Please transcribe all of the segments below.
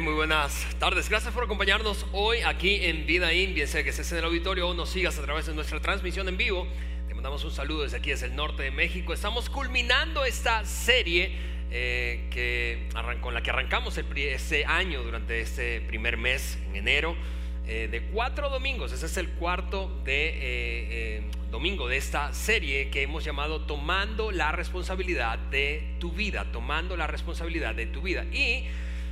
Muy buenas tardes. Gracias por acompañarnos hoy aquí en Vida In, bien sea que estés en el auditorio o nos sigas a través de nuestra transmisión en vivo. Te mandamos un saludo desde aquí, desde el norte de México. Estamos culminando esta serie eh, que con la que arrancamos este año durante este primer mes, en enero, eh, de cuatro domingos. Ese es el cuarto de, eh, domingo de esta serie que hemos llamado Tomando la responsabilidad de tu vida, tomando la responsabilidad de tu vida. Y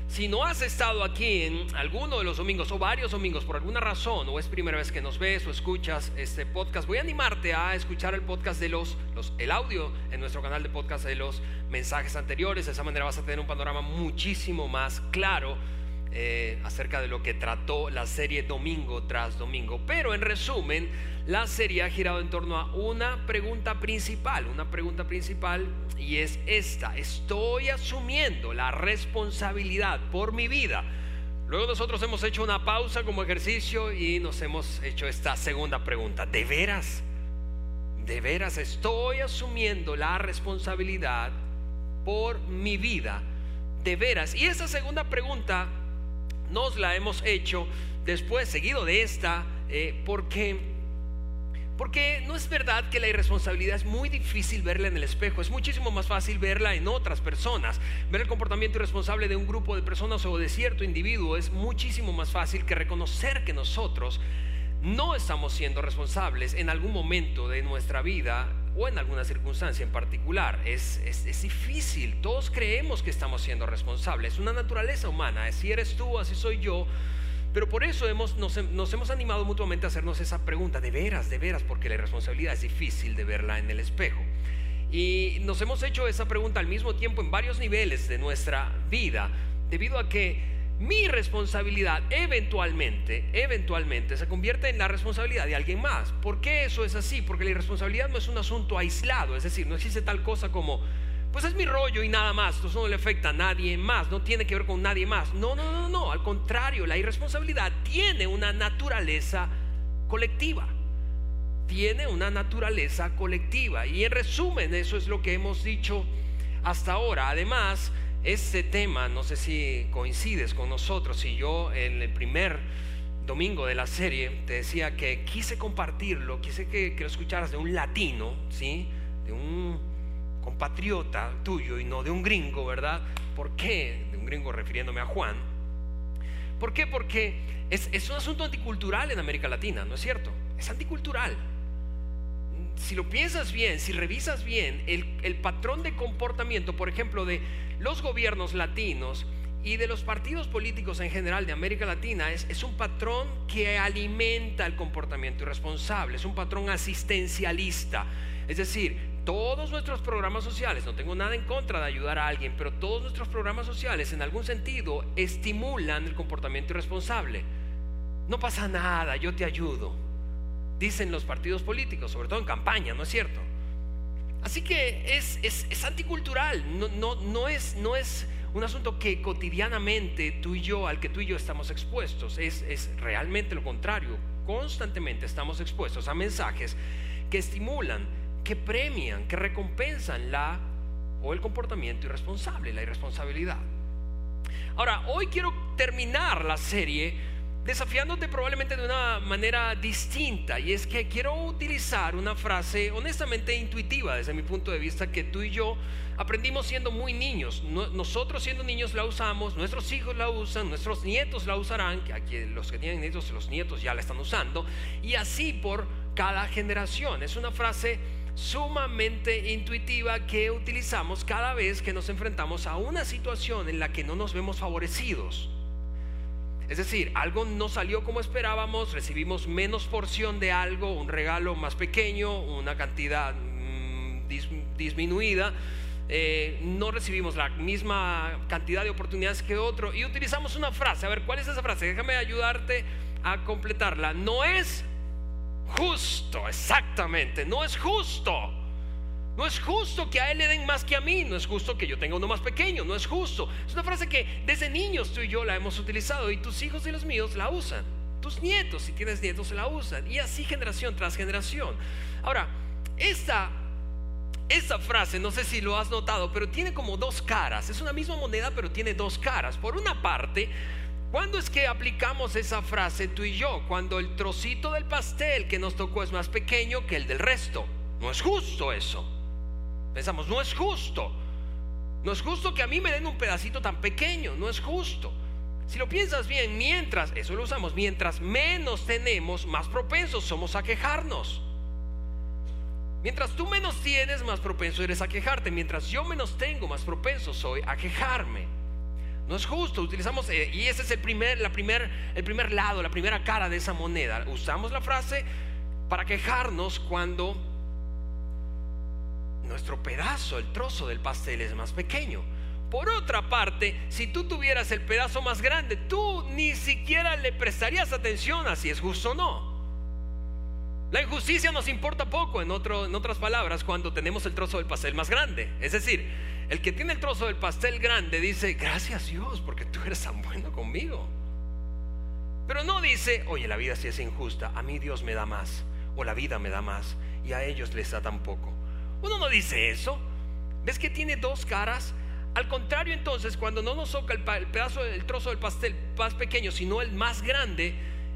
si no has estado aquí en alguno de los domingos o varios domingos por alguna razón o es primera vez que nos ves o escuchas este podcast, voy a animarte a escuchar el podcast de los, los el audio en nuestro canal de podcast de los mensajes anteriores. De esa manera vas a tener un panorama muchísimo más claro eh, acerca de lo que trató la serie domingo tras domingo. Pero en resumen, la serie ha girado en torno a una pregunta principal, una pregunta principal y es esta, ¿estoy asumiendo la responsabilidad por mi vida? Luego nosotros hemos hecho una pausa como ejercicio y nos hemos hecho esta segunda pregunta, ¿de veras? ¿De veras estoy asumiendo la responsabilidad por mi vida? ¿De veras? Y esa segunda pregunta nos la hemos hecho después, seguido de esta, eh, porque... Porque no es verdad que la irresponsabilidad es muy difícil verla en el espejo, es muchísimo más fácil verla en otras personas. Ver el comportamiento irresponsable de un grupo de personas o de cierto individuo es muchísimo más fácil que reconocer que nosotros no estamos siendo responsables en algún momento de nuestra vida o en alguna circunstancia en particular. Es, es, difícil, todos creemos que estamos siendo responsables, es una naturaleza humana, si eres tú, así soy yo. Pero por eso hemos, nos, nos, hemos animado mutuamente a hacernos esa pregunta, de veras, de veras, porque la irresponsabilidad es difícil de verla en el espejo. Y nos hemos hecho esa pregunta al mismo tiempo en varios niveles de nuestra vida, debido a que mi responsabilidad eventualmente, eventualmente se convierte en la responsabilidad de alguien más. ¿Por qué eso es así? Porque la irresponsabilidad no es un asunto aislado, es decir, no existe tal cosa como, pues es mi rollo y nada más, eso no le afecta a nadie más, no tiene que ver con nadie más. No, no, no, no, al contrario, la irresponsabilidad tiene una naturaleza colectiva. Tiene una naturaleza colectiva. Y en resumen, eso es lo que hemos dicho hasta ahora. Además, este tema, no sé si coincides con nosotros, y yo en el primer domingo de la serie te decía que quise compartirlo, quise que, lo escucharas de un latino, ¿sí? De un compatriota tuyo y no de un gringo, ¿verdad? ¿Por qué? De un gringo refiriéndome a Juan. ¿Por qué? Porque es, es un asunto anticultural en América Latina, ¿no es cierto? Es anticultural si lo piensas bien, si revisas bien, el, patrón de comportamiento, por ejemplo, de los gobiernos latinos y de los partidos políticos en general de América Latina, es, es un patrón que alimenta el comportamiento irresponsable, es un patrón asistencialista. Es decir, todos nuestros programas sociales, no tengo nada en contra de ayudar a alguien, pero todos nuestros programas sociales en algún sentido estimulan el comportamiento irresponsable. No pasa nada, yo te ayudo dicen los partidos políticos, sobre todo en campaña, ¿no es cierto? Así que es, es, anticultural, no, es, es un asunto que cotidianamente tú y yo, al que tú y yo estamos expuestos, es, es realmente lo contrario. Constantemente estamos expuestos a mensajes que estimulan, que premian, que recompensan la o el comportamiento irresponsable, la irresponsabilidad. Ahora, hoy quiero terminar la serie desafiándote probablemente de una manera distinta. Y es que quiero utilizar una frase honestamente intuitiva desde mi punto de vista que tú y yo aprendimos siendo muy niños. Nosotros siendo niños la usamos, nuestros hijos la usan, nuestros nietos la usarán, que los que tienen nietos, los nietos ya la están usando, y así por cada generación. Es una frase sumamente intuitiva que utilizamos cada vez que nos enfrentamos a una situación en la que no nos vemos favorecidos. Es decir, algo no salió como esperábamos, recibimos menos porción de algo, un regalo más pequeño, una cantidad mm, disminuida, eh, no recibimos la misma cantidad de oportunidades que otro y utilizamos una frase. A ver, ¿cuál es esa frase? Déjame ayudarte a completarla. No es justo, exactamente, no es justo. No es justo que a él le den más que a mí, no es justo que yo tenga uno más pequeño, no es justo. Es una frase que desde niños tú y yo la hemos utilizado y tus hijos y los míos la usan. Tus nietos, si tienes nietos, la usan. Y así generación tras generación. Ahora, esta, esta frase, no sé si lo has notado, pero tiene como dos caras. Es una misma moneda, pero tiene dos caras. Por una parte, ¿Cuándo es que aplicamos esa frase tú y yo? Cuando el trocito del pastel que nos tocó es más pequeño que el del resto. No es justo eso. Pensamos, no es justo. No es justo que a mí me den un pedacito tan pequeño. No es justo. Si lo piensas bien, mientras, eso lo usamos, mientras menos tenemos, más propensos somos a quejarnos. Mientras tú menos tienes, más propenso eres a quejarte. Mientras yo menos tengo, más propenso soy a quejarme. No es justo, utilizamos, eh, y ese es el primer, la primer, el primer lado, la primera cara de esa moneda. Usamos la frase para quejarnos cuando nuestro pedazo, el trozo del pastel es más pequeño. Por otra parte, si tú tuvieras el pedazo más grande, tú ni siquiera le prestarías atención a si es justo o no. La injusticia nos importa poco, en, en otras palabras, cuando tenemos el trozo del pastel más grande. Es decir, el que tiene el trozo del pastel grande dice, gracias Dios, porque tú eres tan bueno conmigo. Pero no dice, oye, la vida sí es injusta, a mí Dios me da más, o la vida me da más, y a ellos les da tan poco. Uno no dice eso. ¿Ves que tiene dos caras? Al contrario, entonces, cuando no nos toca el, pedazo, el trozo del pastel más pequeño, sino el más grande,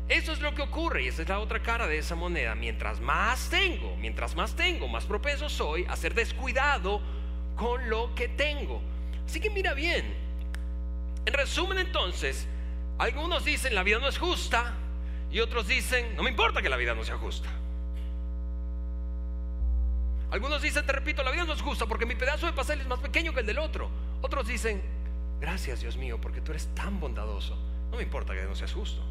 eso es lo que ocurre y esa es la otra cara de esa moneda. Mientras más tengo, mientras más tengo, más propenso soy a ser descuidado con lo que tengo. Así que mira bien. En resumen entonces, algunos dicen la vida no es justa y otros dicen no me importa que la vida no sea justa. Algunos dicen, te repito, la vida no es justa porque mi pedazo de pastel es más pequeño que el del otro. Otros dicen, gracias Dios mío porque tú eres tan bondadoso. No me importa que no seas justo.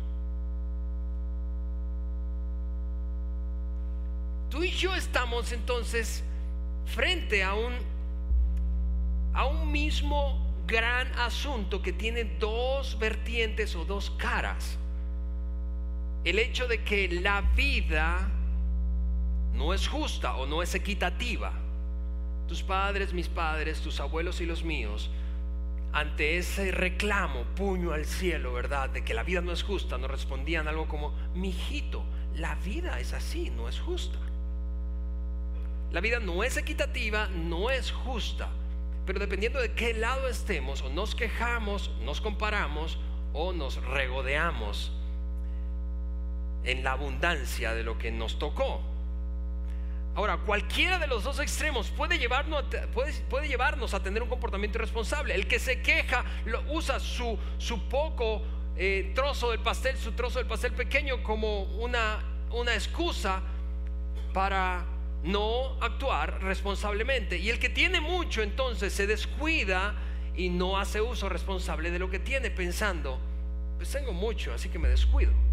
Tú y yo estamos entonces frente a un a un mismo gran asunto que tiene dos vertientes o dos caras. El hecho de que la vida no es justa o no es equitativa. Tus padres, mis padres, tus abuelos y los míos, ante ese reclamo, puño al cielo, ¿verdad? De que la vida no es justa, nos respondían algo como, mijito, la vida es así, no es justa. La vida no es equitativa, no es justa. Pero dependiendo de qué lado estemos, o nos quejamos, nos comparamos, o nos regodeamos en la abundancia de lo que nos tocó. Ahora, cualquiera de los dos extremos puede llevarnos, puede, llevarnos a tener un comportamiento irresponsable. El que se queja lo, usa su, su poco eh, trozo del pastel, su trozo del pastel pequeño como una, una excusa para no actuar responsablemente. Y el que tiene mucho entonces se descuida y no hace uso responsable de lo que tiene pensando, pues tengo mucho, así que me descuido.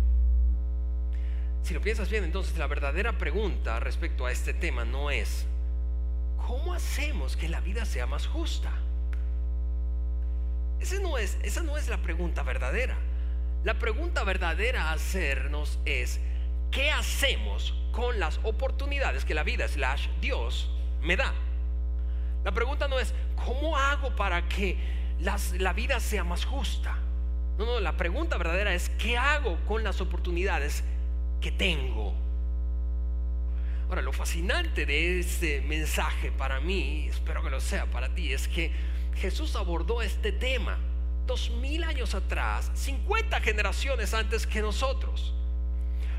Si lo piensas bien, entonces la verdadera pregunta respecto a este tema no es, ¿cómo hacemos que la vida sea más justa? Esa no es, esa no es la pregunta verdadera. La pregunta verdadera a hacernos es, ¿qué hacemos con las oportunidades que la vida slash Dios me da. La pregunta no es, ¿cómo hago para que la vida sea más justa? No, no, la pregunta verdadera es, ¿qué hago con las oportunidades que tengo? Ahora, lo fascinante de este mensaje para mí, espero que lo sea para ti, es que Jesús abordó este tema dos mil años atrás, 50 generaciones antes que nosotros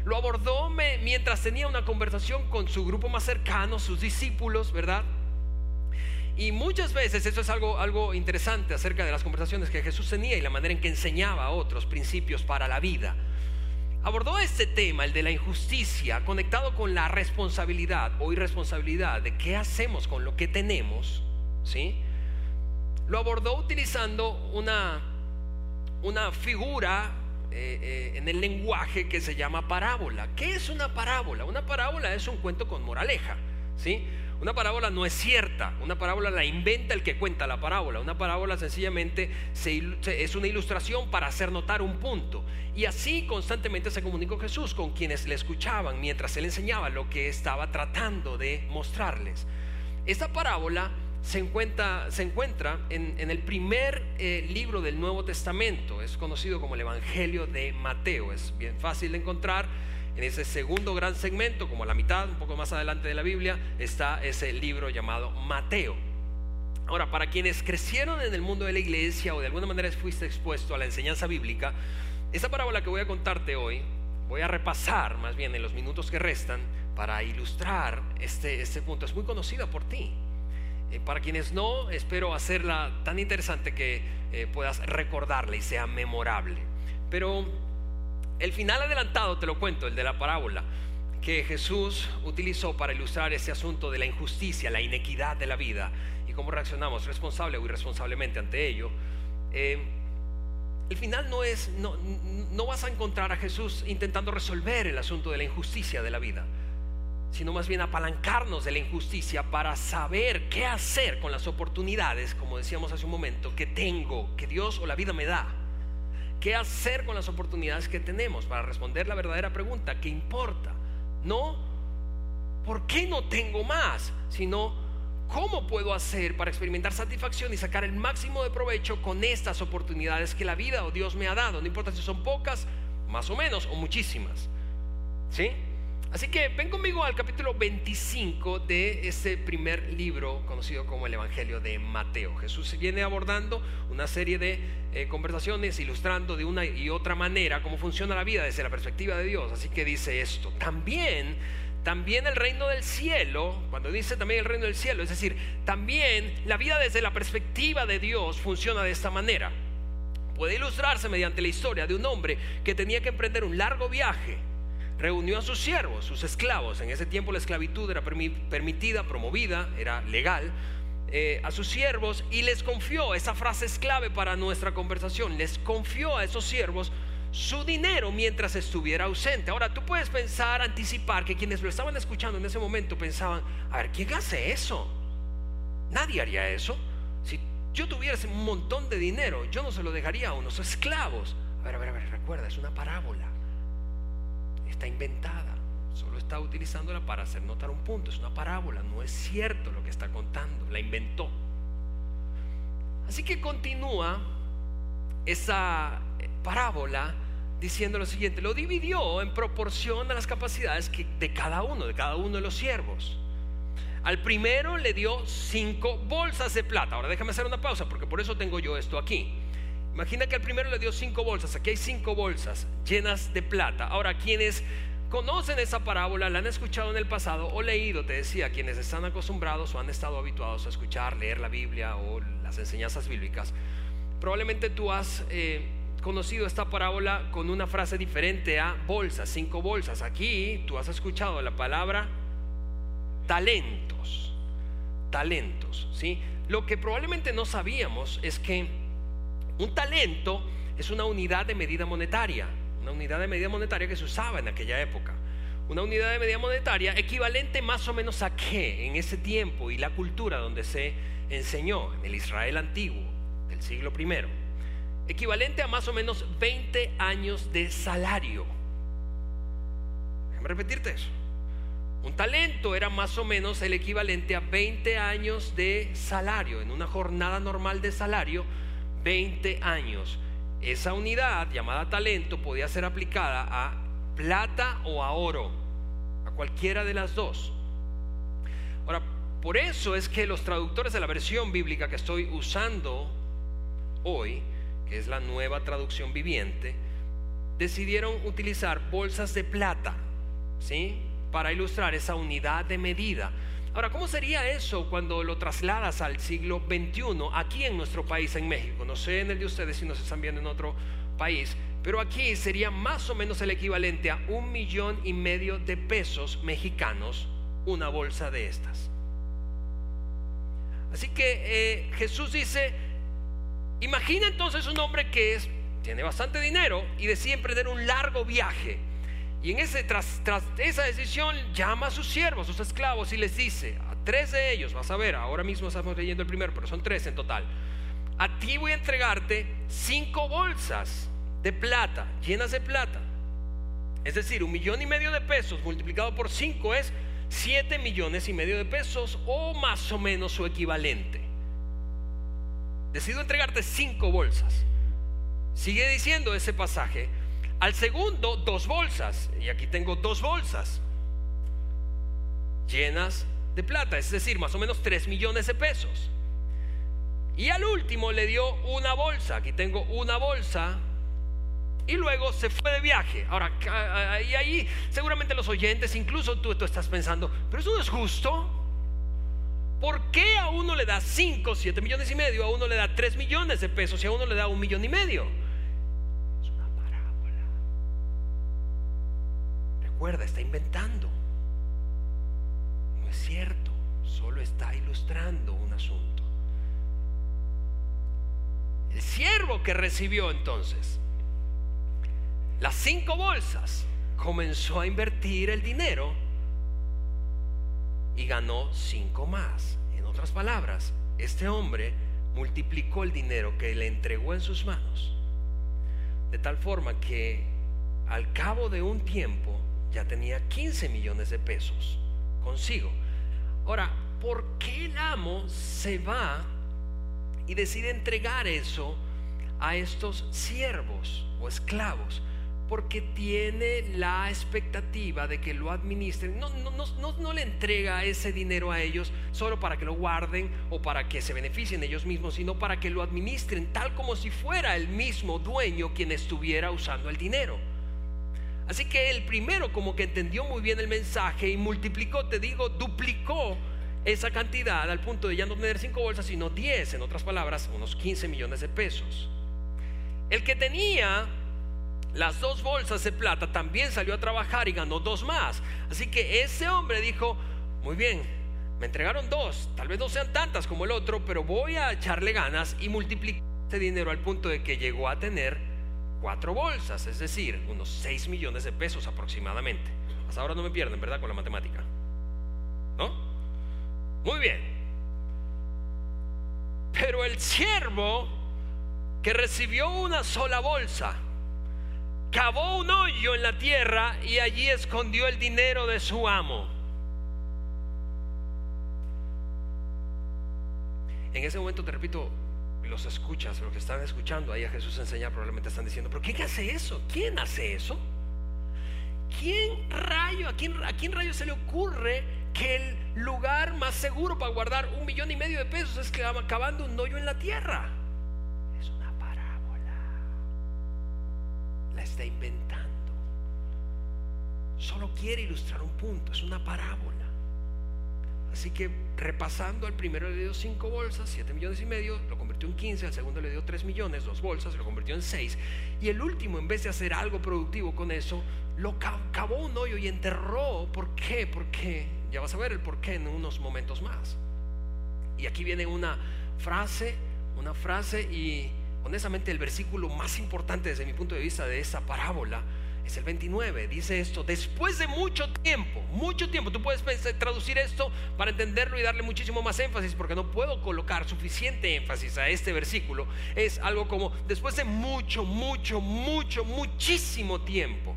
lo abordó mientras tenía una conversación con su grupo más cercano, sus discípulos, ¿verdad? Y muchas veces eso es algo, algo interesante acerca de las conversaciones que Jesús tenía y la manera en que enseñaba a otros principios para la vida. Abordó este tema, el de la injusticia, conectado con la responsabilidad o irresponsabilidad de qué hacemos con lo que tenemos, ¿sí? Lo abordó utilizando una, una figura eh, eh, en el lenguaje que se llama parábola. ¿Qué es una parábola? Una parábola es un cuento con moraleja, ¿sí? Una parábola no es cierta, una parábola la inventa el que cuenta la parábola. Una parábola sencillamente es una ilustración para hacer notar un punto. Y así constantemente se comunicó Jesús con quienes le escuchaban mientras él enseñaba lo que estaba tratando de mostrarles. Esta parábola se encuentra, en, el primer eh, libro del Nuevo Testamento, es conocido como el Evangelio de Mateo, es bien fácil de encontrar. En ese segundo gran segmento, como a la mitad, un poco más adelante de la Biblia, está ese libro llamado Mateo. Ahora, para quienes crecieron en el mundo de la iglesia o de alguna manera fuiste expuesto a la enseñanza bíblica, esa parábola que voy a contarte hoy, voy a repasar más bien en los minutos que restan para ilustrar este, este punto. Es muy conocida por ti. Eh, para quienes no, espero hacerla tan interesante que eh, puedas recordarla y sea memorable. Pero el final adelantado te lo cuento, el de la parábola que Jesús utilizó para ilustrar ese asunto de la injusticia, la inequidad de la vida y cómo reaccionamos responsable o irresponsablemente ante ello. Eh, el final no es, no, no vas a encontrar a Jesús intentando resolver el asunto de la injusticia de la vida sino más bien apalancarnos de la injusticia para saber qué hacer con las oportunidades, como decíamos hace un momento, que tengo, que Dios o la vida me da. ¿Qué hacer con las oportunidades que tenemos para responder la verdadera pregunta? ¿Qué importa? No, ¿por qué no tengo más? Sino, ¿cómo puedo hacer para experimentar satisfacción y sacar el máximo de provecho con estas oportunidades que la vida o Dios me ha dado? No importa si son pocas, más o menos, o muchísimas. ¿Sí? Así que ven conmigo al capítulo 25 de ese primer libro conocido como el Evangelio de Mateo. Jesús viene abordando una serie de eh, conversaciones ilustrando de una y otra manera cómo funciona la vida desde la perspectiva de Dios. Así que dice esto. También, también el reino del cielo, cuando dice también el reino del cielo, es decir, también la vida desde la perspectiva de Dios funciona de esta manera. Puede ilustrarse mediante la historia de un hombre que tenía que emprender un largo viaje reunió a sus siervos, sus esclavos. En ese tiempo la esclavitud era permitida, promovida, era legal. Eh, a sus siervos y les confió, esa frase es clave para nuestra conversación, les confió a esos siervos su dinero mientras estuviera ausente. Ahora tú puedes pensar, anticipar que quienes lo estaban escuchando en ese momento pensaban, a ver, ¿quién hace eso? Nadie haría eso. Si yo tuviera un montón de dinero, yo no se lo dejaría a unos esclavos. A ver, a ver, a ver, recuerda, es una parábola está inventada. Solo está utilizándola para hacer notar un punto. Es una parábola, no es cierto lo que está contando. La inventó. Así que continúa esa parábola diciendo lo siguiente. Lo dividió en proporción a las capacidades de cada uno, de cada uno de los siervos. Al primero le dio cinco bolsas de plata. Ahora déjame hacer una pausa porque por eso tengo yo esto aquí. Imagina que al primero le dio cinco bolsas. Aquí hay cinco bolsas llenas de plata. Ahora, quienes conocen esa parábola, la han escuchado en el pasado o leído, te decía, quienes están acostumbrados o han estado habituados a escuchar, leer la Biblia o las enseñanzas bíblicas, probablemente tú has eh, conocido esta parábola con una frase diferente a bolsas, cinco bolsas. Aquí tú has escuchado la palabra talentos, talentos, ¿sí? Lo que probablemente no sabíamos es que un talento es una unidad de medida monetaria, una unidad de medida monetaria que se usaba en aquella época. Una unidad de medida monetaria equivalente más o menos a qué en ese tiempo y la cultura donde se enseñó en el Israel antiguo del siglo I. Equivalente a más o menos 20 años de salario. Déjame repetirte eso. Un talento era más o menos el equivalente a 20 años de salario. En una jornada normal de salario, 20 años. Esa unidad llamada talento podía ser aplicada a plata o a oro, a cualquiera de las dos. Ahora, por eso es que los traductores de la versión bíblica que estoy usando hoy, que es la nueva traducción viviente, decidieron utilizar bolsas de plata, ¿sí? Para ilustrar esa unidad de medida. Ahora, ¿cómo sería eso cuando lo trasladas al siglo XXI aquí en nuestro país, en México? No sé en el de ustedes si nos están viendo en otro país, pero aquí sería más o menos el equivalente a un millón y medio de pesos mexicanos una bolsa de estas. Así que eh, Jesús dice, imagina entonces un hombre que es, tiene bastante dinero y decide emprender un largo viaje y en ese, tras, tras esa decisión llama a sus siervos, sus esclavos y les dice, a tres de ellos, vas a ver, ahora mismo estamos leyendo el primero, pero son tres en total, a ti voy a entregarte cinco bolsas de plata, llenas de plata. Es decir, un millón y medio de pesos multiplicado por cinco es siete millones y medio de pesos o más o menos su equivalente. Decido entregarte cinco bolsas. Sigue diciendo ese pasaje, al segundo, dos bolsas. Y aquí tengo dos bolsas llenas de plata, es decir, más o menos 3 millones de pesos. Y al último le dio una bolsa. Aquí tengo una bolsa. Y luego se fue de viaje. Ahora, y ahí seguramente los oyentes, incluso tú, tú estás pensando, pero eso no es justo. ¿Por qué a uno le da 5, 7 millones y medio, a uno le da 3 millones de pesos y a uno le da un millón y medio? Es una parábola. Recuerda, está inventando. No es cierto, solo está ilustrando un asunto. El siervo que recibió entonces las cinco bolsas comenzó a invertir el dinero y ganó cinco más. En otras palabras, este hombre multiplicó el dinero que le entregó en sus manos, de tal forma que al cabo de un tiempo ya tenía 15 millones de pesos consigo. Ahora, ¿por qué el amo se va y decide entregar eso a estos siervos o esclavos? porque tiene la expectativa de que lo administren. No, no, no, no, le entrega ese dinero a ellos solo para que lo guarden o para que se beneficien ellos mismos, sino para que lo administren tal como si fuera el mismo dueño quien estuviera usando el dinero. Así que el primero como que entendió muy bien el mensaje y multiplicó, te digo, duplicó esa cantidad al punto de ya no tener cinco bolsas, sino diez, en otras palabras, unos 15 millones de pesos. El que tenía las dos bolsas de plata, también salió a trabajar y ganó dos más. Así que ese hombre dijo, muy bien, me entregaron dos, tal vez no sean tantas como el otro, pero voy a echarle ganas y multiplicar ese dinero al punto de que llegó a tener cuatro bolsas, es decir, unos seis millones de pesos aproximadamente. Hasta ahora no me pierden, ¿verdad? Con la matemática. ¿No? Muy bien. Pero el siervo que recibió una sola bolsa, cavó un hoyo en la tierra y allí escondió el dinero de su amo. En ese momento, te repito, los escuchas, los que están escuchando ahí a Jesús enseñar probablemente están diciendo, pero ¿quién hace eso? ¿Quién hace eso? ¿Quién rayo, a quién, a quién rayo se le ocurre que el lugar más seguro para guardar un millón y medio de pesos es cavando un hoyo en la tierra? está inventando. Solo quiere ilustrar un punto, es una parábola. Así que repasando, al primero le dio cinco bolsas, siete millones y medio, lo convirtió en 15, al segundo le dio 3 millones, dos bolsas, lo convirtió en 6. Y el último, en vez de hacer algo productivo con eso, lo cavó un hoyo y enterró. ¿Por qué? Porque ya vas a ver el por qué en unos momentos más. Y aquí viene una frase, una frase y honestamente el versículo más importante desde mi punto de vista de esa parábola es el 29. Dice esto, después de mucho tiempo, mucho tiempo, tú puedes traducir esto para entenderlo y darle muchísimo más énfasis, porque no puedo colocar suficiente énfasis a este versículo. Es algo como, después de mucho, mucho, mucho, muchísimo tiempo,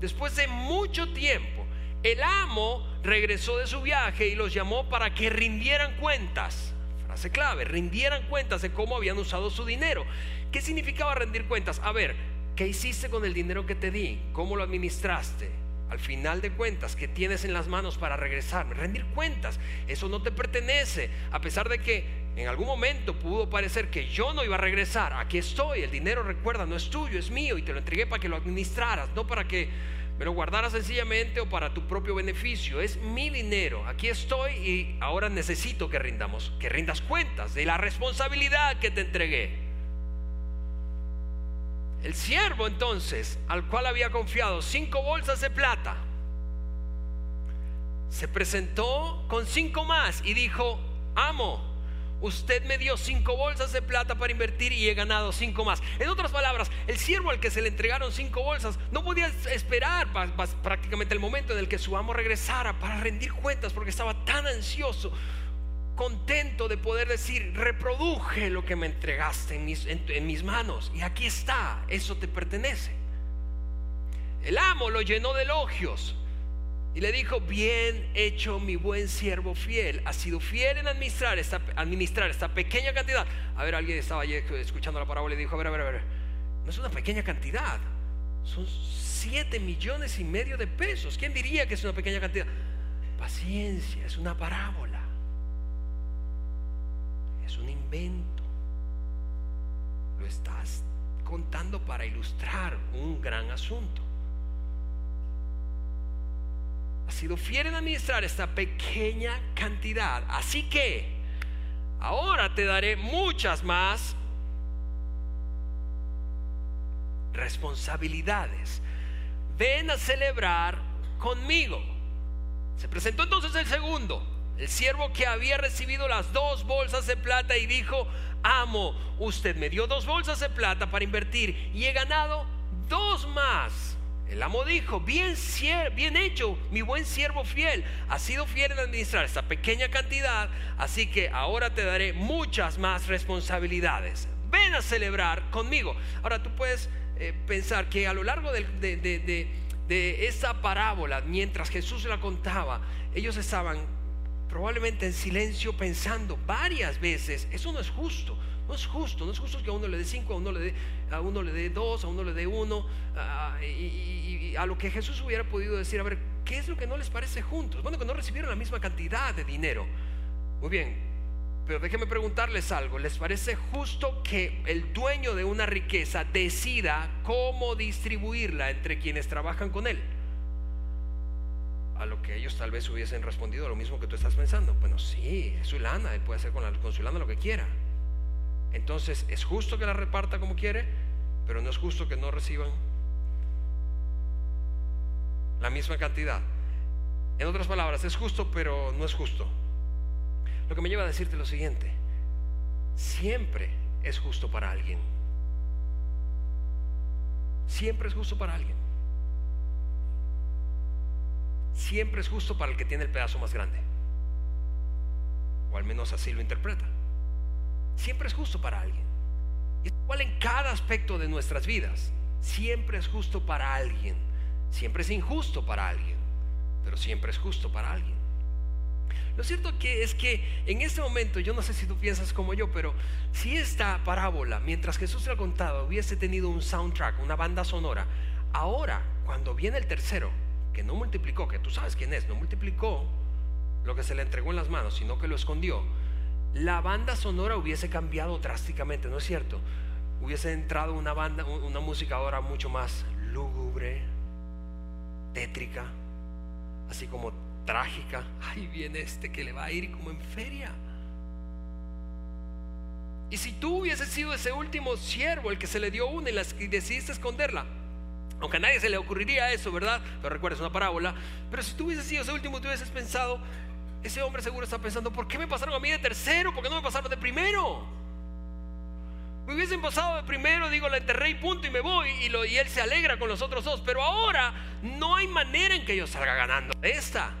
después de mucho tiempo, el amo regresó de su viaje y los llamó para que rindieran cuentas clave, rindieran cuentas de cómo habían usado su dinero. ¿Qué significaba rendir cuentas? A ver, ¿qué hiciste con el dinero que te di? ¿Cómo lo administraste? Al final de cuentas, ¿qué tienes en las manos para regresarme? Rendir cuentas, eso no te pertenece. A pesar de que en algún momento pudo parecer que yo no iba a regresar, aquí estoy, el dinero recuerda, no es tuyo, es mío y te lo entregué para que lo administraras, no para que me lo guardara sencillamente o para tu propio beneficio. Es mi dinero. Aquí estoy y ahora necesito que rindamos, que rindas cuentas de la responsabilidad que te entregué. El siervo entonces, al cual había confiado cinco bolsas de plata, se presentó con cinco más y dijo, amo, Usted me dio cinco bolsas de plata para invertir y he ganado cinco más. En otras palabras, el siervo al que se le entregaron cinco bolsas no podía esperar prácticamente el momento en el que su amo regresara para rendir cuentas porque estaba tan ansioso, contento de poder decir, reproduje lo que me entregaste en mis, en mis manos y aquí está, eso te pertenece. El amo lo llenó de elogios y le dijo, bien hecho mi buen siervo fiel, ha sido fiel en administrar esta, administrar esta pequeña cantidad. A ver, alguien estaba ayer escuchando la parábola y dijo, a ver, a ver, a ver, no es una pequeña cantidad, son siete millones y medio de pesos. ¿Quién diría que es una pequeña cantidad? Paciencia, es una parábola, un invento. lo estás contando para ilustrar un gran asunto. Has sido fiel en administrar esta pequeña cantidad. Así que ahora te daré muchas más responsabilidades. Ven a celebrar conmigo. Se presentó entonces el segundo, el siervo que había recibido las dos bolsas de plata y dijo, amo, usted me dio dos bolsas de plata para invertir y he ganado dos más. El amo dijo, bien, bien hecho, mi buen siervo fiel, has sido fiel en administrar esta pequeña cantidad, así que ahora te daré muchas más responsabilidades. Ven a celebrar conmigo. Ahora tú puedes eh, pensar que a lo largo de, de esa parábola, mientras Jesús la contaba, ellos estaban probablemente en silencio pensando varias veces, eso no es justo, no es justo, no es justo que a uno le dé cinco, a uno le dé, a uno le dé dos, a uno le dé uno, y, a lo que Jesús hubiera podido decir, a ver, ¿qué es lo que no les parece juntos? Bueno, que no recibieron la misma cantidad de dinero. Muy bien, pero déjenme preguntarles algo, ¿les parece justo que el dueño de una riqueza decida cómo distribuirla entre quienes trabajan con él? A lo que ellos tal vez hubiesen respondido lo mismo que tú estás pensando. Bueno, sí, es su lana, él puede hacer con, la, con su lana lo que quiera. Entonces, es justo que la reparta como quiere, pero no es justo que no reciban la misma cantidad. En otras palabras, es justo, pero no es justo. Lo que me lleva a decirte lo siguiente, siempre es justo para alguien. Siempre es justo para alguien. Siempre es justo para el que tiene el pedazo más grande. O al menos así lo interpreta siempre es justo para alguien. Y es igual en cada aspecto de nuestras vidas. Siempre es justo para alguien. Siempre es injusto para alguien. Pero siempre es justo para alguien. Lo cierto es que en este momento, yo no sé si tú piensas como yo, pero si esta parábola, mientras Jesús la contaba, hubiese tenido un soundtrack, una banda sonora, ahora, cuando viene el tercero, que no multiplicó, que tú sabes quién es, no multiplicó lo que se le entregó en las manos, sino que lo escondió, la banda sonora hubiese cambiado drásticamente, ¿no es cierto? Hubiese entrado una banda, una música ahora mucho más lúgubre, tétrica, así como trágica. Ahí viene este que le va a ir como en feria. Y si tú hubieses sido ese último siervo, el que se le dio una y, y decidiste esconderla, aunque a nadie se le ocurriría eso, ¿verdad? Pero recuerda, es una parábola. Pero si tú hubieses sido ese último, tú hubieses pensado, ese hombre seguro está pensando, ¿por qué me pasaron a mí de tercero? ¿Por qué no me pasaron de primero? Me hubiesen pasado de primero, digo, la enterré y punto y me voy y, lo, y él se alegra con los otros dos. Pero ahora no hay manera en que yo salga ganando esta.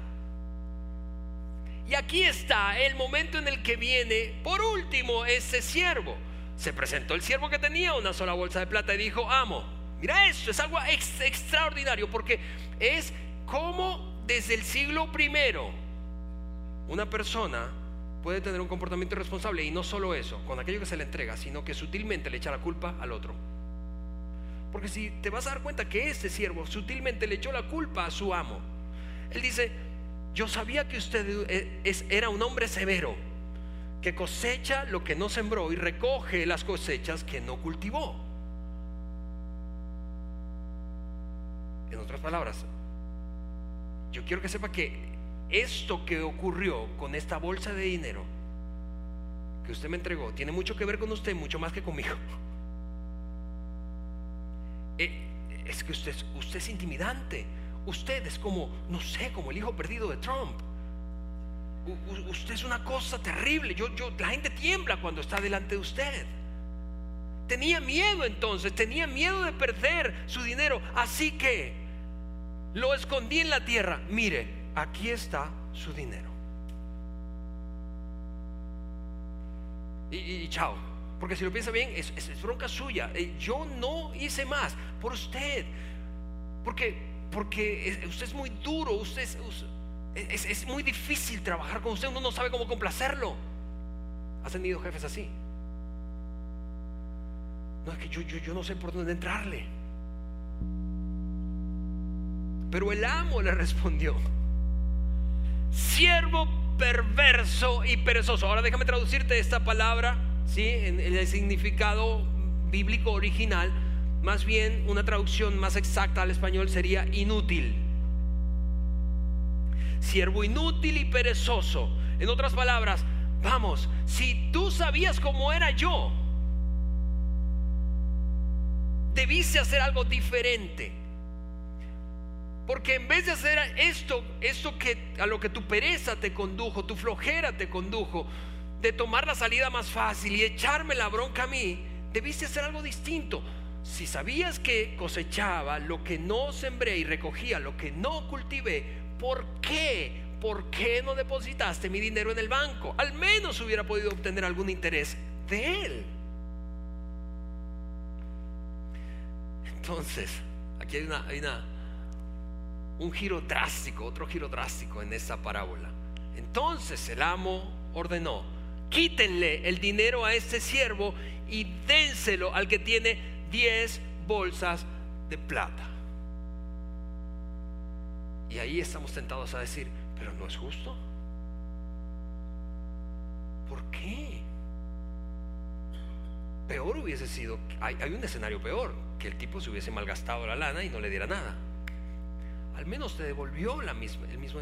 Y aquí está el momento en el que viene, por último, ese siervo. Se presentó el siervo que tenía una sola bolsa de plata y dijo, amo, mira esto, es algo extraordinario porque es como desde el siglo primero una persona puede tener un comportamiento irresponsable y no solo eso, con aquello que se le entrega, sino que sutilmente le echa la culpa al otro. Porque si te vas a dar cuenta que este siervo sutilmente le echó la culpa a su amo, él dice, yo sabía que usted eh, era un hombre severo, que cosecha lo que no sembró y recoge las cosechas que no cultivó. Otras palabras, yo quiero que sepa que esto que ocurrió con esta bolsa de dinero que usted me entregó tiene mucho que ver con usted, mucho más que conmigo. Eh, es que usted, usted es intimidante. Usted es como, no sé, como el hijo perdido de Trump. usted es una cosa terrible. Yo, yo, la gente tiembla cuando está delante de usted. Tenía miedo entonces, tenía miedo de perder su dinero. Así que lo escondí en la tierra. Mire, aquí está su dinero. Y, chao. Porque si lo piensa bien, es, bronca suya. Eh, yo no hice más por usted. Porque, porque usted es muy duro, usted es, es, muy difícil trabajar con usted, uno no sabe cómo complacerlo. ¿Has tenido jefes así? No, es que yo, yo, yo no sé por dónde entrarle. Pero el amo le respondió siervo perverso y perezoso. Ahora déjame traducirte esta palabra, ¿sí? En, el significado bíblico original, más bien una traducción más exacta al español sería inútil. Siervo inútil y perezoso. En otras palabras, vamos, si tú sabías cómo era yo, debiste hacer algo diferente. Porque en vez de hacer esto, esto que a lo que tu pereza te condujo, tu flojera te condujo, de tomar la salida más fácil y echarme la bronca a mí, debiste hacer algo distinto. Si sabías que cosechaba lo que no sembré y recogía lo que no cultivé, ¿por qué? ¿Por qué no depositaste mi dinero en el banco? Al menos hubiera podido obtener algún interés de él. Entonces, aquí hay, una, hay una, un giro drástico, otro giro drástico en esa parábola. Entonces el amo ordenó, quítenle el dinero a este siervo y dénselo al que tiene 10 bolsas de plata. Y ahí estamos tentados a decir, pero no es justo. ¿Por qué? Peor hubiese sido, hay, hay, un escenario peor, que el tipo se hubiese malgastado la lana y no le diera nada. Al menos te devolvió la misma, el mismo.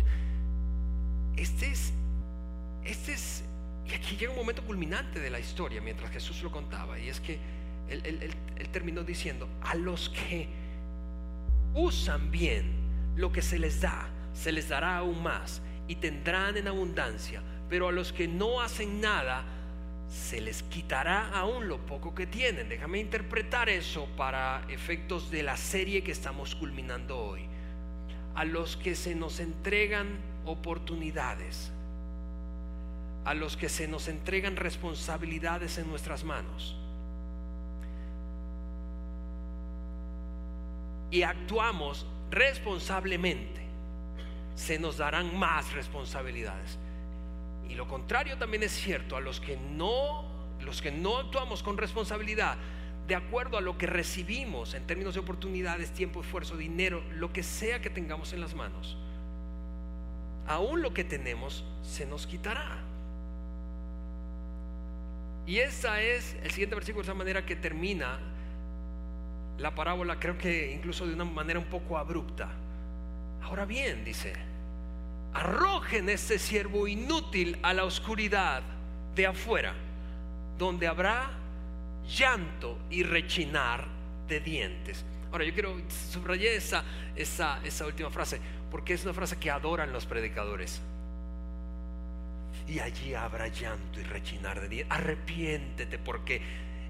Este es, este es y aquí llega un momento culminante de la historia mientras Jesús lo contaba. Y es que él, terminó diciendo, a los que usan bien lo que se les da, se les dará aún más y tendrán en abundancia. Pero a los que no hacen nada, se les quitará aún lo poco que tienen. Déjame interpretar eso para efectos de la serie que estamos culminando hoy. A los que se nos entregan oportunidades a los que se nos entregan responsabilidades en nuestras manos. Y actuamos responsablemente, se nos darán más responsabilidades. Y lo contrario también es cierto, a los que no los que no actuamos con responsabilidad, de acuerdo a lo que recibimos en términos de oportunidades, tiempo, esfuerzo, dinero, lo que sea que tengamos en las manos, aún lo que tenemos se nos quitará. Y esa es el siguiente versículo, esa manera que termina la parábola, creo que incluso de una manera un poco abrupta. Ahora bien, dice, arrojen este siervo inútil a la oscuridad de afuera, donde habrá llanto y rechinar de dientes. Ahora yo quiero subrayar esa, esa, esa última frase, porque es una frase que adoran los predicadores y allí habrá llanto y rechinar de dientes. Arrepiéntete porque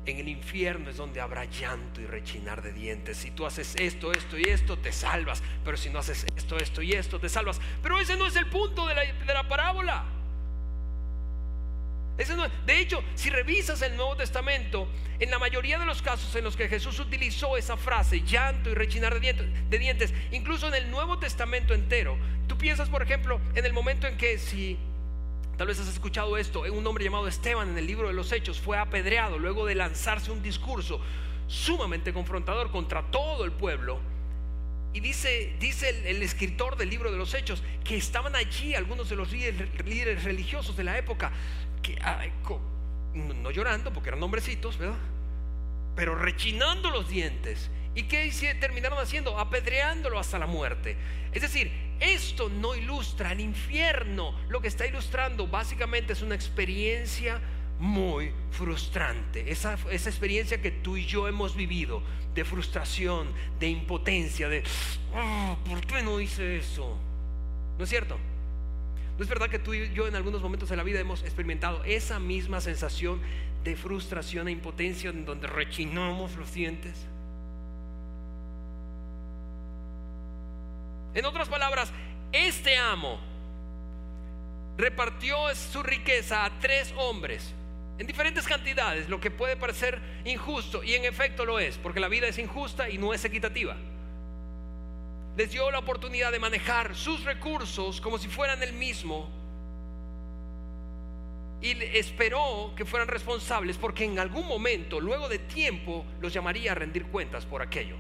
en el infierno es donde habrá llanto y rechinar de dientes. Si tú haces esto, esto y esto, te salvas. Pero si no haces esto, esto y esto, te salvas. Pero ese no es el punto de la, de la parábola. De hecho, si revisas el Nuevo Testamento, en la mayoría de los casos en los que Jesús utilizó esa frase, llanto y rechinar de dientes, incluso en el Nuevo Testamento entero, tú piensas, por ejemplo, en el momento en que si Tal vez has escuchado esto. Un hombre llamado Esteban en el libro de los Hechos fue apedreado luego de lanzarse un discurso sumamente confrontador contra todo el pueblo. Y dice, dice el, escritor del libro de los Hechos que estaban allí algunos de los líderes, religiosos de la época, no llorando porque eran hombrecitos, ¿verdad? Pero rechinando los dientes. ¿Y qué terminaron haciendo? Apedreándolo hasta la muerte. Es decir, esto no ilustra el infierno. Lo que está ilustrando básicamente es una experiencia muy frustrante. Esa, esa, experiencia que tú y yo hemos vivido de frustración, de impotencia, de, oh, ¿por qué no hice eso? ¿No es cierto? ¿No es verdad que tú y yo en algunos momentos de la vida hemos experimentado esa misma sensación de frustración e impotencia en donde rechinamos los dientes? En otras palabras, este amo repartió su riqueza a tres hombres en diferentes cantidades, lo que puede parecer injusto y en efecto lo es, porque la vida es injusta y no es equitativa. Les dio la oportunidad de manejar sus recursos como si fueran el mismo y esperó que fueran responsables porque en algún momento, luego de tiempo, los llamaría a rendir cuentas por aquello.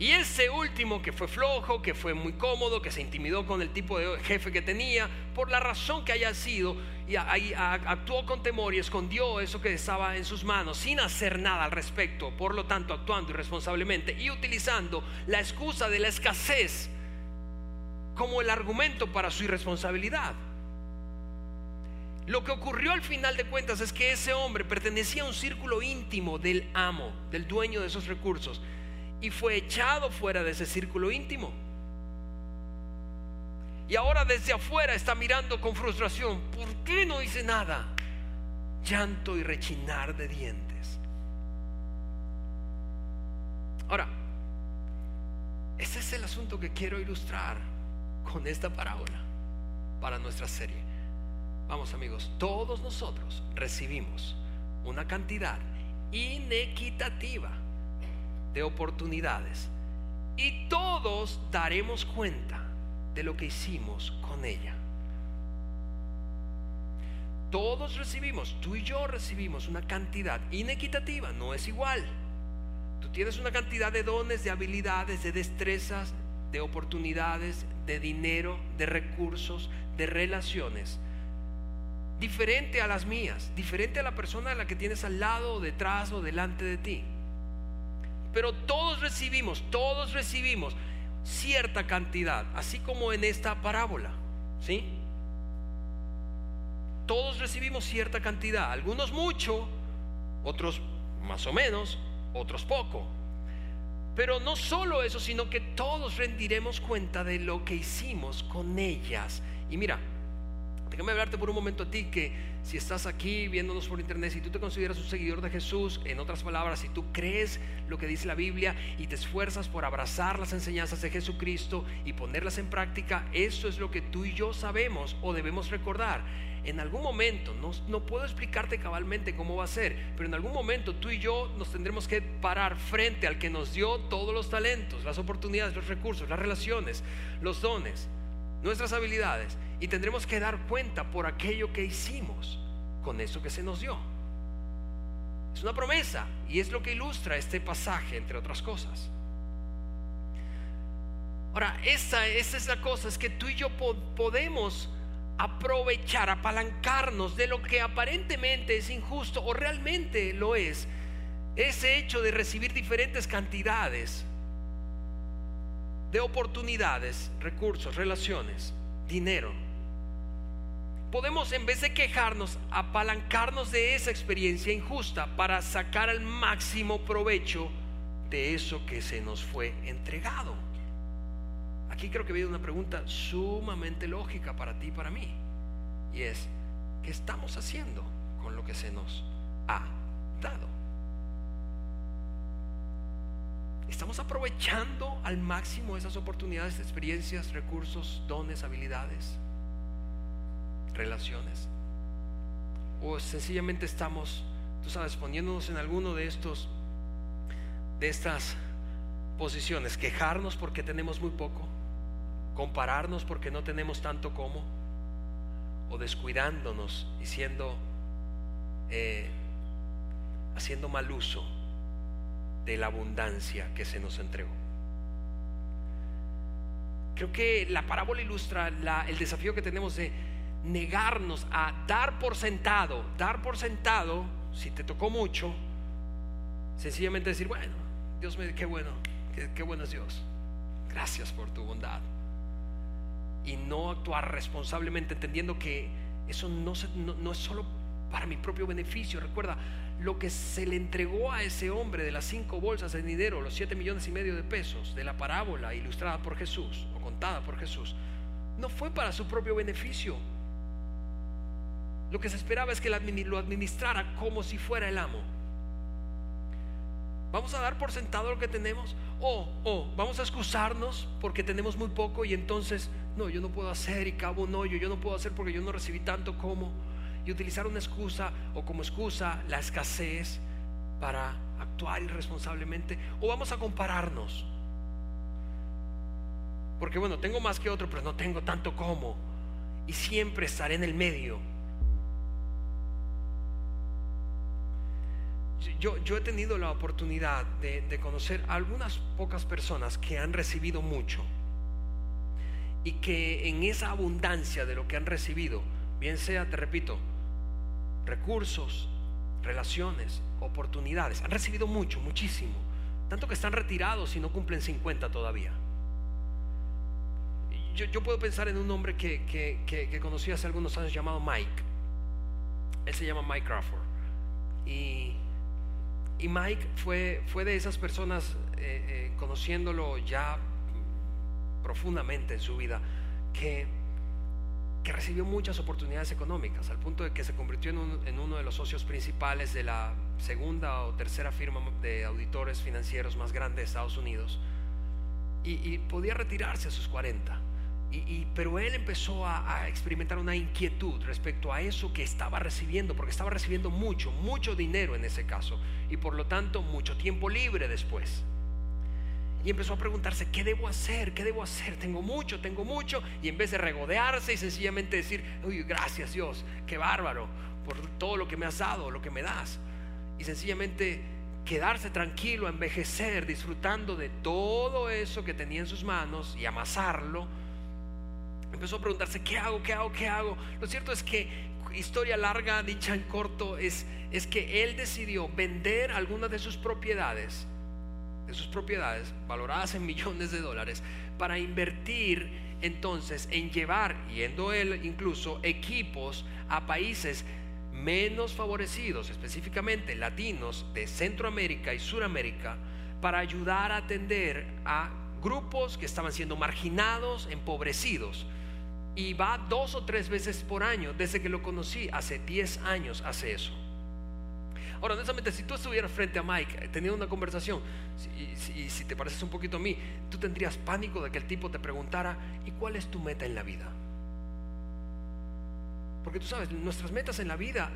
Y ese último que fue flojo, que fue muy cómodo, que se intimidó con el tipo de jefe que tenía, por la razón que haya sido, y actuó con temor y escondió eso que estaba en sus manos sin hacer nada al respecto, por lo tanto actuando irresponsablemente y utilizando la excusa de la escasez como el argumento para su irresponsabilidad. Lo que ocurrió al final de cuentas es que ese hombre pertenecía a un círculo íntimo del amo, del dueño de esos recursos y fue echado fuera de ese círculo íntimo. Y ahora desde afuera está mirando con frustración. ¿Por qué no dice nada? Llanto y rechinar de dientes. Ahora, ese es el asunto que quiero ilustrar con esta parábola para nuestra serie. Vamos amigos, todos nosotros recibimos una cantidad inequitativa de oportunidades y todos daremos cuenta de lo que hicimos con ella. Todos recibimos, tú y yo recibimos una cantidad inequitativa, no es igual. Tú tienes una cantidad de dones, de habilidades, de destrezas, de oportunidades, de dinero, de recursos, de relaciones, diferente a las mías, diferente a la persona a la que tienes al lado, detrás o delante de ti. Pero todos recibimos, todos recibimos cierta cantidad, así como en esta parábola, ¿sí? Todos recibimos cierta cantidad, algunos mucho, otros más o menos, otros poco. Pero no solo eso, sino que todos rendiremos cuenta de lo que hicimos con ellas. Y mira, déjame hablarte por un momento a ti que si estás aquí viéndonos por internet, si tú te consideras un seguidor de Jesús, en otras palabras, si tú crees lo que dice la Biblia y te esfuerzas por abrazar las enseñanzas de Jesucristo y ponerlas en práctica, eso es lo que tú y yo sabemos o debemos recordar. En algún momento, no, no puedo explicarte cabalmente cómo va a ser, pero en algún momento tú y yo nos tendremos que parar frente al que nos dio todos los talentos, las oportunidades, los recursos, las relaciones, los dones, nuestras habilidades y tendremos que dar cuenta por aquello que hicimos con eso que se nos dio. Es una promesa y es lo que ilustra este pasaje, entre otras cosas. Ahora, esa, esa es la cosa, es que tú y yo podemos aprovechar, apalancarnos de lo que aparentemente es injusto o realmente lo es, ese hecho de recibir diferentes cantidades de oportunidades, recursos, relaciones, dinero podemos en vez de quejarnos, apalancarnos de esa experiencia injusta para sacar al máximo provecho de eso que se nos fue entregado. Aquí creo que viene una pregunta sumamente lógica para ti y para mí. Y es, ¿qué estamos haciendo con lo que se nos ha dado? ¿Estamos aprovechando al máximo esas oportunidades, experiencias, recursos, dones, habilidades? relaciones. O sencillamente estamos, tú sabes, poniéndonos en alguno de estos, de estas posiciones, quejarnos porque tenemos muy poco, compararnos porque no tenemos tanto como, o descuidándonos y siendo, eh, haciendo mal uso de la abundancia que se nos entregó. Creo que la parábola ilustra el desafío que tenemos de negarnos a dar por sentado, dar por sentado, si te tocó mucho, sencillamente decir, bueno, Dios me, qué bueno, qué, bueno es Dios, gracias por tu bondad. Y no actuar responsablemente, entendiendo que eso no, no es solo para mi propio beneficio. Recuerda, lo que se le entregó a ese hombre de las cinco bolsas de dinero, los siete millones y medio de pesos de la parábola ilustrada por Jesús o contada por Jesús, no fue para su propio beneficio, lo que se esperaba es que lo administrara como si fuera el amo. ¿Vamos a dar por sentado lo que tenemos? O, vamos a excusarnos porque tenemos muy poco y entonces, no, yo no puedo hacer y cabo un hoyo, yo no puedo hacer porque yo no recibí tanto como. Utilizar una excusa o como excusa la escasez para actuar irresponsablemente. O vamos a compararnos. Porque bueno, tengo más que otro, pero no tengo tanto como. Y siempre estaré en el medio yo, yo he tenido la oportunidad de, de conocer algunas pocas personas que han recibido mucho y que en esa abundancia de lo que han recibido, bien sea, te repito, recursos, relaciones, oportunidades, han recibido mucho, muchísimo, tanto que están retirados y no cumplen 50 todavía. Yo, puedo pensar en un hombre que, que, que, conocí hace algunos años llamado Mike. Él se llama Mike Crawford. Y, y Mike fue, fue de esas personas, eh, eh, conociéndolo ya profundamente en su vida, que, que recibió muchas oportunidades económicas, al punto de que se convirtió en, uno de los socios principales de la segunda o tercera firma de auditores financieros más grande de Estados Unidos, y, podía retirarse a sus 40. Y, pero él empezó a, a, experimentar una inquietud respecto a eso que estaba recibiendo, porque estaba recibiendo mucho, mucho dinero en ese caso, y por lo tanto mucho tiempo libre después. Y empezó a preguntarse, ¿qué debo hacer? ¿Qué debo hacer? Tengo mucho, tengo mucho. Y en vez de regodearse y sencillamente decir, uy, gracias Dios, qué bárbaro por todo lo que me has dado, lo que me das. Y sencillamente quedarse tranquilo, envejecer, disfrutando de todo eso que tenía en sus manos y amasarlo. Empezó a preguntarse, ¿qué hago? ¿Qué hago? ¿Qué hago? Lo cierto es que, historia larga, dicha en corto, es, es que él decidió vender algunas de sus propiedades de sus propiedades, valoradas en millones de dólares, para invertir entonces en llevar, yendo él incluso, equipos a países menos favorecidos, específicamente latinos de Centroamérica y Suramérica, para ayudar a atender a grupos que estaban siendo marginados, empobrecidos. Y va dos o tres veces por año, desde que lo conocí, hace 10 años hace eso. Ahora, honestamente, si tú estuvieras frente a Mike eh, teniendo una conversación, y si, te pareces un poquito a mí, tú tendrías pánico de que el tipo te preguntara, ¿y cuál es tu meta en la vida? Porque tú sabes, nuestras metas en la vida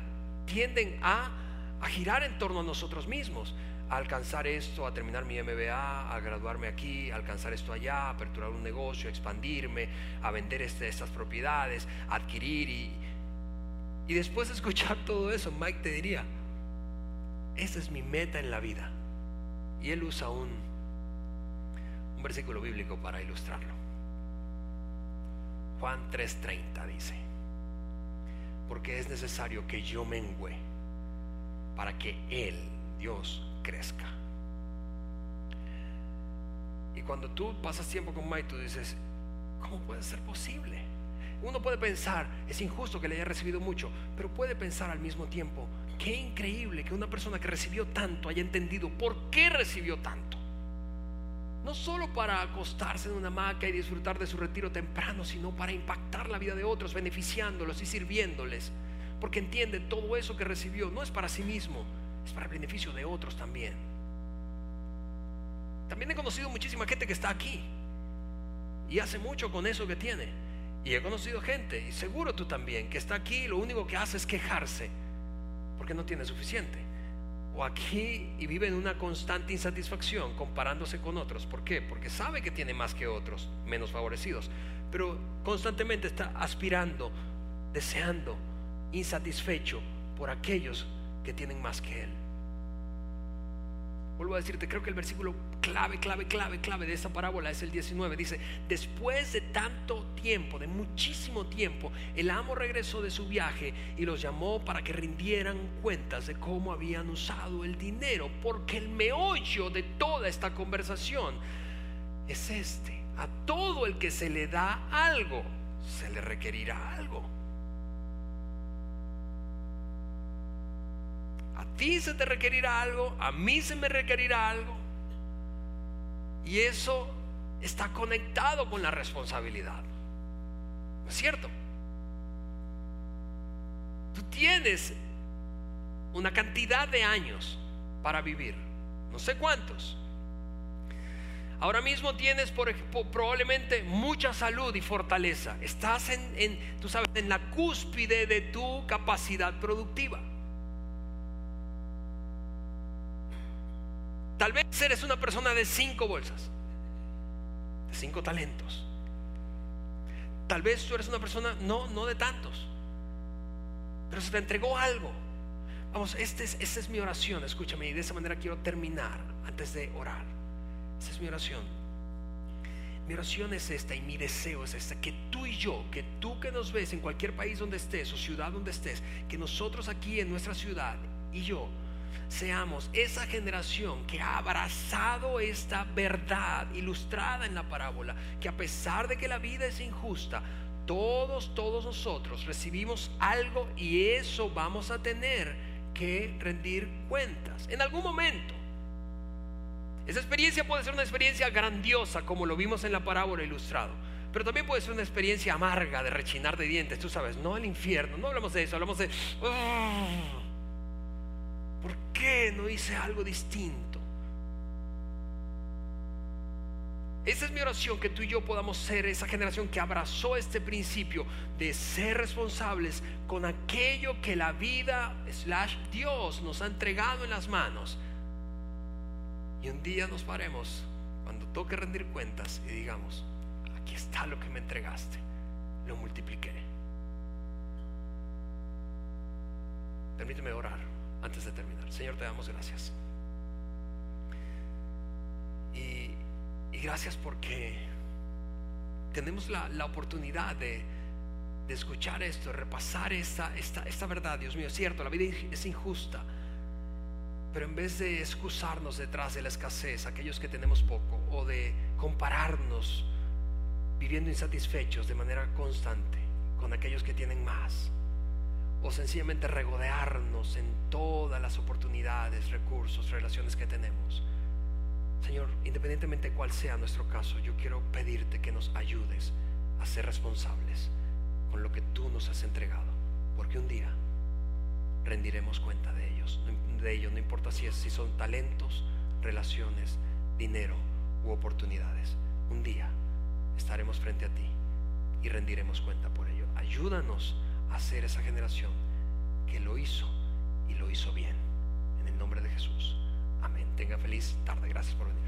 tienden a, a girar en torno a nosotros mismos, a alcanzar esto, a terminar mi MBA, a graduarme aquí, a alcanzar esto allá, a aperturar un negocio, a expandirme, a vender este, estas propiedades, a adquirir y, y después de escuchar todo eso, Mike te diría, esa es mi meta en la vida. Y él usa un, un versículo bíblico para ilustrarlo. Juan 3:30 dice, porque es necesario que yo mengüe para que Él, Dios, crezca. Y cuando tú pasas tiempo con Mike, tú dices, ¿cómo puede ser posible? Uno puede pensar, es injusto que le haya recibido mucho, pero puede pensar al mismo tiempo, Qué increíble que una persona que recibió tanto haya entendido por qué recibió tanto. No solo para acostarse en una hamaca y disfrutar de su retiro temprano, sino para impactar la vida de otros, beneficiándolos y sirviéndoles. Porque entiende todo eso que recibió no es para sí mismo, es para el beneficio de otros también. También he conocido muchísima gente que está aquí y hace mucho con eso que tiene. Y he conocido gente, y seguro tú también, que está aquí y lo único que hace es quejarse porque no tiene suficiente. O aquí y vive en una constante insatisfacción comparándose con otros. ¿Por qué? Porque sabe que tiene más que otros, menos favorecidos. Pero constantemente está aspirando, deseando, insatisfecho por aquellos que tienen más que él. Vuelvo a decirte, creo que el versículo clave, clave, clave, clave de esta parábola es el 19. Dice, después de tanto tiempo, de muchísimo tiempo, el amo regresó de su viaje y los llamó para que rindieran cuentas de cómo habían usado el dinero. Porque el meollo de toda esta conversación es este. A todo el que se le da algo, se le requerirá algo. A ti se te requerirá algo, a mí se me requerirá algo. Y eso está conectado con la responsabilidad. ¿No es cierto? Tú tienes una cantidad de años para vivir. No sé cuántos. Ahora mismo tienes por, probablemente mucha salud y fortaleza. Estás en, tú sabes, en la cúspide de tu capacidad productiva. Tal vez eres una persona de cinco bolsas, de cinco talentos. Tal vez tú eres una persona no, no de tantos, pero se te entregó algo. Vamos, esta es, esta es mi oración, escúchame, y de esa manera quiero terminar antes de orar. Esta es mi oración. Mi oración es esta y mi deseo es esta, que tú y yo, que tú que nos ves en cualquier país donde estés o ciudad donde estés, que nosotros aquí en nuestra ciudad y yo seamos esa generación que ha abrazado esta verdad ilustrada en la parábola, que a pesar de que la vida es injusta, todos, todos nosotros recibimos algo y eso vamos a tener que rendir cuentas en algún momento. Esa experiencia puede ser una experiencia grandiosa, como lo vimos en la parábola ilustrado, pero también puede ser una experiencia amarga de rechinar de dientes, tú sabes, no el infierno, no hablamos de eso, hablamos de, ah, ¿por qué no hice algo distinto? Esa es mi oración, que tú y yo podamos ser esa generación que abrazó este principio de ser responsables con aquello que la vida, slash Dios, nos ha entregado en las manos. Y un día nos paremos cuando toque rendir cuentas y digamos, aquí está lo que me entregaste, lo multipliqué. Permíteme orar antes de terminar. Señor, te damos gracias. Y gracias porque tenemos la, oportunidad de, escuchar esto, de repasar esta, esta verdad. Dios mío, es cierto, la vida es injusta. Pero en vez de excusarnos detrás de la escasez, aquellos que tenemos poco, o de compararnos viviendo insatisfechos de manera constante con aquellos que tienen más, o sencillamente regodearnos en todas las oportunidades, recursos, relaciones que tenemos, Señor, independientemente de cuál sea nuestro caso, yo quiero pedirte que nos ayudes a ser responsables con lo que tú nos has entregado, porque un día rendiremos cuenta de ellos, de ellos, no importa si, es, si son talentos, relaciones, dinero u oportunidades. Un día estaremos frente a ti y rendiremos cuenta por ello. Ayúdanos a ser esa generación que lo hizo y lo hizo bien. En el nombre de Jesús. Amén. Tenga feliz tarde. Gracias por venir.